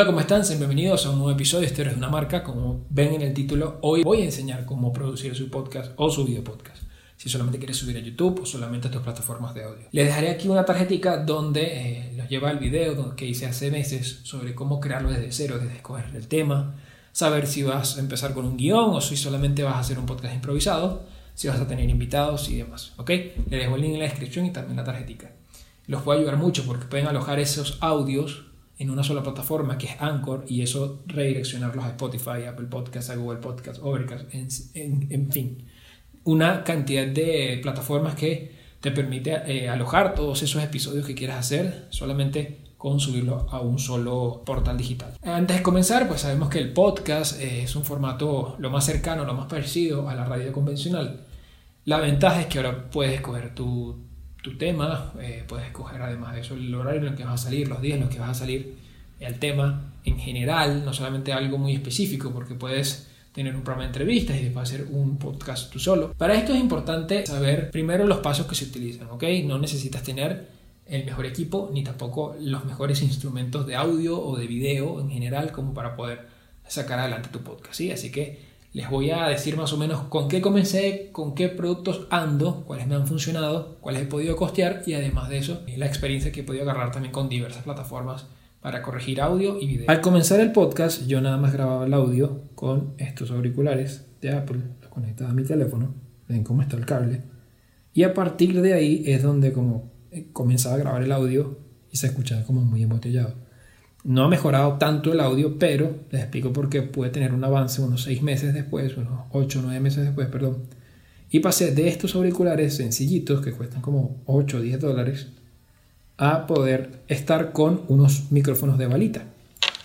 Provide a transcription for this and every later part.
Hola, ¿cómo están? Sean bienvenidos a un nuevo episodio de Historias de una marca. Como ven en el título, hoy voy a enseñar cómo producir su podcast o su video podcast. Si solamente quieres subir a YouTube o solamente a tus plataformas de audio. Les dejaré aquí una tarjetita donde eh, los lleva el video que hice hace meses sobre cómo crearlo desde cero, desde escoger el tema, saber si vas a empezar con un guion o si solamente vas a hacer un podcast improvisado, si vas a tener invitados y demás. ¿Ok? Les dejo el link en la descripción y también la tarjetita. Los puede ayudar mucho porque pueden alojar esos audios en una sola plataforma que es Anchor y eso redireccionarlos a Spotify, Apple Podcasts, a Google Podcasts, Overcast, en, fin. Una cantidad de plataformas que te permite eh, alojar todos esos episodios que quieras hacer solamente con subirlo a un solo portal digital. Antes de comenzar, pues sabemos que el podcast eh, es un formato lo más cercano, lo más parecido a la radio convencional. La ventaja es que ahora puedes escoger tu, tu tema, eh, puedes escoger además de eso el horario en el que vas a salir, los días en los que vas a salir, el tema en general, no solamente algo muy específico, porque puedes tener un programa de entrevistas y después hacer un podcast tú solo. Para esto es importante saber primero los pasos que se utilizan, ¿ok? No necesitas tener el mejor equipo ni tampoco los mejores instrumentos de audio o de video en general como para poder sacar adelante tu podcast, ¿sí? Así que les voy a decir más o menos con qué comencé, con qué productos ando, cuáles me han funcionado, cuáles he podido costear y además de eso, la experiencia que he podido agarrar también con diversas plataformas para corregir audio y video. Al comenzar el podcast, yo nada más grababa el audio con estos auriculares de Apple, los conectaba a mi teléfono, ven cómo está el cable, y a partir de ahí es donde como eh, comenzaba a grabar el audio y se escuchaba como muy embotellado. No ha mejorado tanto el audio, pero les explico por qué puede tener un avance unos 6 meses después, unos 8 o 9 meses después, perdón. Y pasé de estos auriculares sencillitos que cuestan como 8 o 10 dólares a poder estar con unos micrófonos de balita.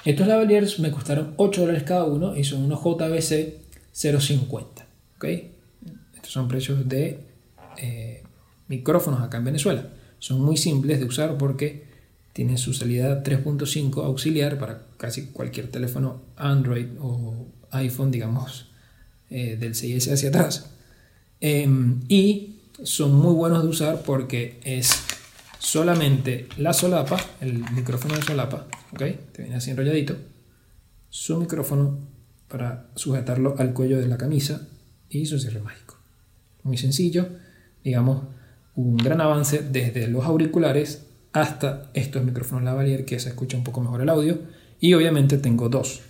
Estos lavaliers me costaron 8 dólares cada uno y son unos JBC 050. ¿ok? Estos son precios de eh, micrófonos acá en Venezuela. Son muy simples de usar porque tiene su salida 3.5 auxiliar para casi cualquier teléfono Android o iPhone, digamos, eh, del 6S hacia atrás. Em, y son muy buenos de usar porque es solamente la solapa, el micrófono de solapa, ¿ok? Te viene así enrolladito. Su micrófono para sujetarlo al cuello de la camisa y su cierre mágico. Muy sencillo, digamos, un gran avance desde los auriculares hasta estos micrófonos lavalier que se escucha un poco mejor el audio. Y obviamente tengo dos.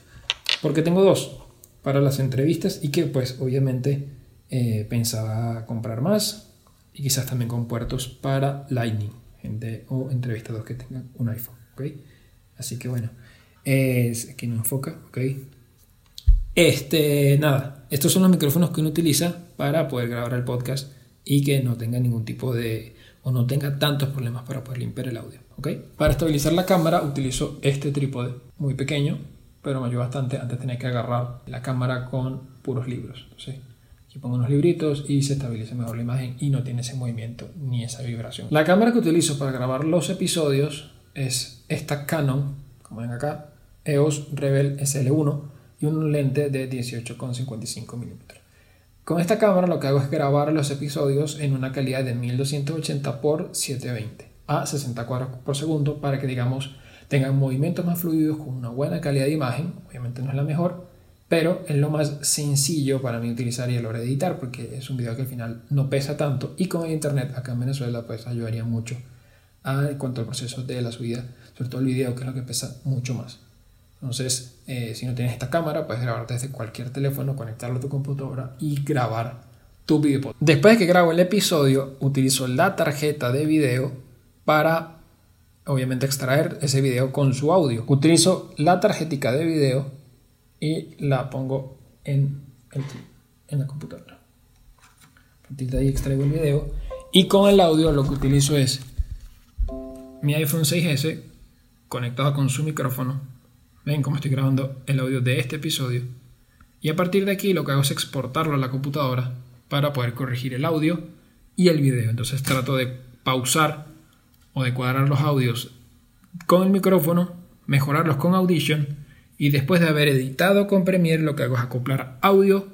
Porque tengo dos para las entrevistas y que pues obviamente eh, pensaba comprar más y quizás también con puertos para Lightning gente o entrevistados que tengan un iPhone así que bueno es, aquí no enfoca ok este nada estos son los micrófonos que uno utiliza para poder grabar el podcast y que no tenga ningún tipo de o no tenga tantos problemas para poder limpiar el audio. Para estabilizar la cámara utilizo este trípode muy pequeño, pero me ayuda bastante. Antes tenía que agarrar la cámara con puros libros. Entonces, aquí pongo unos libritos y se estabiliza mejor la imagen y no tiene ese movimiento ni esa vibración. La cámara que utilizo para grabar los episodios es esta Canon, como ven acá, EOS Rebel SL1 y un lente de 18,55 milímetros. Con esta cámara lo que hago es grabar los episodios en una calidad de 1280 x 720 a 60 cuadros por segundo para que digamos tengan movimientos más fluidos con una buena calidad de imagen. Obviamente no es la mejor, pero es lo más sencillo para mí utilizar y a la hora de editar porque es un video que al final no pesa tanto y con el internet acá en Venezuela pues ayudaría mucho en cuanto al proceso de la subida, sobre todo el video que es lo que pesa mucho más. Entonces, eh, si no tienes esta cámara, puedes grabar desde cualquier teléfono, conectarlo a tu computadora y grabar tu video. Después de que grabo el episodio, utilizo la tarjeta de video para, obviamente, extraer ese video con su audio. Utilizo la tarjetica de video y la pongo en, en la computadora. A ahí extraigo el video y con el audio lo que utilizo es mi iPhone 6S conectado con su micrófono Ven cómo estoy grabando el audio de este episodio. Y a partir de aquí lo que hago es exportarlo a la computadora para poder corregir el audio y el video. Entonces trato de pausar o de cuadrar los audios con el micrófono, mejorarlos con Audition y después de haber editado con Premiere lo que hago es acoplar audio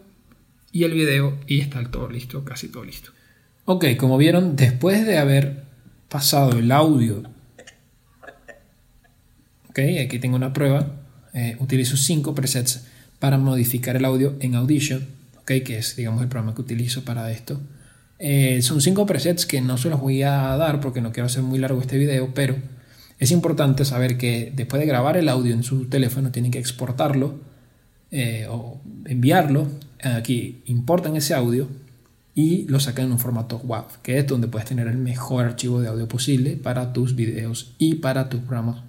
y el video y está todo listo, casi todo listo. Ok, como vieron, después de haber pasado el audio, ok, aquí tengo una prueba eh, utilizo cinco presets para modificar el audio en Audition, ¿okay? que es digamos el programa que utilizo para esto. Eh, son cinco presets que no se los voy a dar porque no quiero hacer muy largo este video, pero es importante saber que después de grabar el audio en su teléfono tienen que exportarlo eh, o enviarlo. Aquí importan ese audio y lo sacan en un formato WAV, que es donde puedes tener el mejor archivo de audio posible para tus videos y para tus programas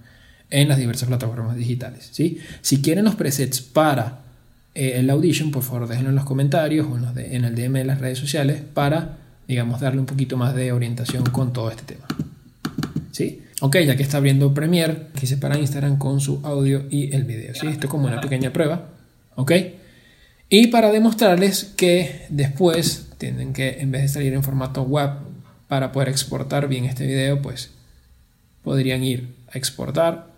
en las diversas plataformas digitales. ¿sí? Si quieren los presets para eh, el Audition, por favor déjenlo en los comentarios o en, el DM de las redes sociales para, digamos, darle un poquito más de orientación con todo este tema. ¿Sí? Ok, ya que está abriendo Premiere, quise para Instagram con su audio y el video. ¿sí? Esto es como una pequeña prueba. ¿Ok? Y para demostrarles que después tienen que, en vez de salir en formato web para poder exportar bien este video, pues podrían ir a exportar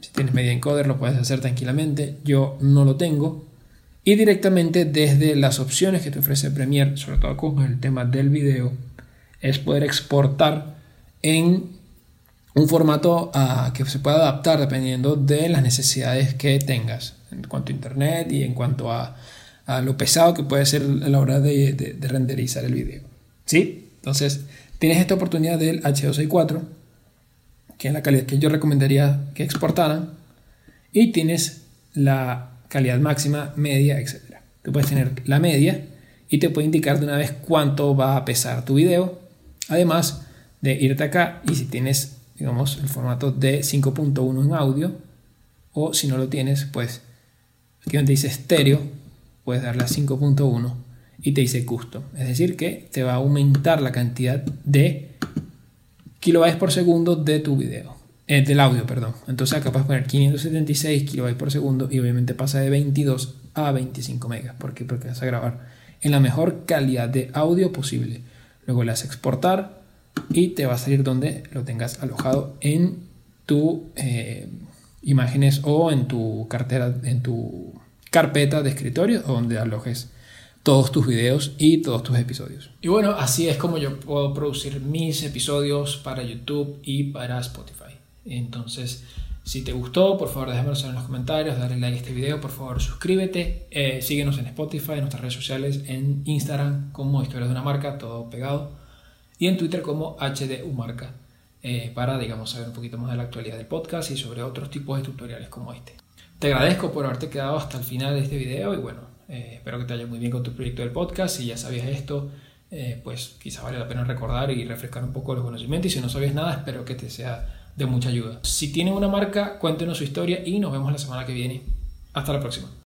si tienes Media Encoder lo puedes hacer tranquilamente. Yo no lo tengo. Y directamente desde las opciones que te ofrece Premiere, sobre todo con el tema del video, es poder exportar en un formato ah, que se pueda adaptar dependiendo de las necesidades que tengas en cuanto a internet y en cuanto a, lo pesado que puede ser a la hora de, de renderizar el video. ¿Sí? Entonces, tienes esta oportunidad del H264 que es la calidad que yo recomendaría que exportaran, y tienes la calidad máxima, media, etc. Tú puedes tener la media y te puede indicar de una vez cuánto va a pesar tu video, además de irte acá y si tienes, digamos, el formato de 5.1 en audio, o si no lo tienes, pues aquí donde dice estéreo, puedes darle a 5.1 y te dice custom. Es decir, que te va a aumentar la cantidad de kilobytes por segundo de tu video. Eh, del audio, perdón. Entonces acá puedes poner 576 kilobytes por segundo y obviamente pasa de 22 a 25 megas. ¿Por qué? Porque vas a grabar en la mejor calidad de audio posible. Luego le das exportar y te va a salir donde lo tengas alojado en tu eh, imágenes o en tu cartera, en tu carpeta de escritorio donde alojes todos tus videos y todos tus episodios. Y bueno, así es como yo puedo producir mis episodios para YouTube y para Spotify. Entonces, si te gustó, por favor déjamelo en los comentarios, dale like a este video, por favor suscríbete, eh, síguenos en Spotify, en nuestras redes sociales, en Instagram como Historias de una Marca, todo pegado, y en Twitter como HDUmarca, eh, para, digamos, saber un poquito más de la actualidad del podcast y sobre otros tipos de tutoriales como este. Te agradezco por haberte quedado hasta el final de este video y bueno, eh, espero que te vaya muy bien con tu proyecto del podcast. Si ya sabías esto, eh, pues quizás vale la pena recordar y refrescar un poco los conocimientos. Y si no sabías nada, espero que te sea de mucha ayuda. Si tienen una marca, cuéntenos su historia y nos vemos la semana que viene. Hasta la próxima.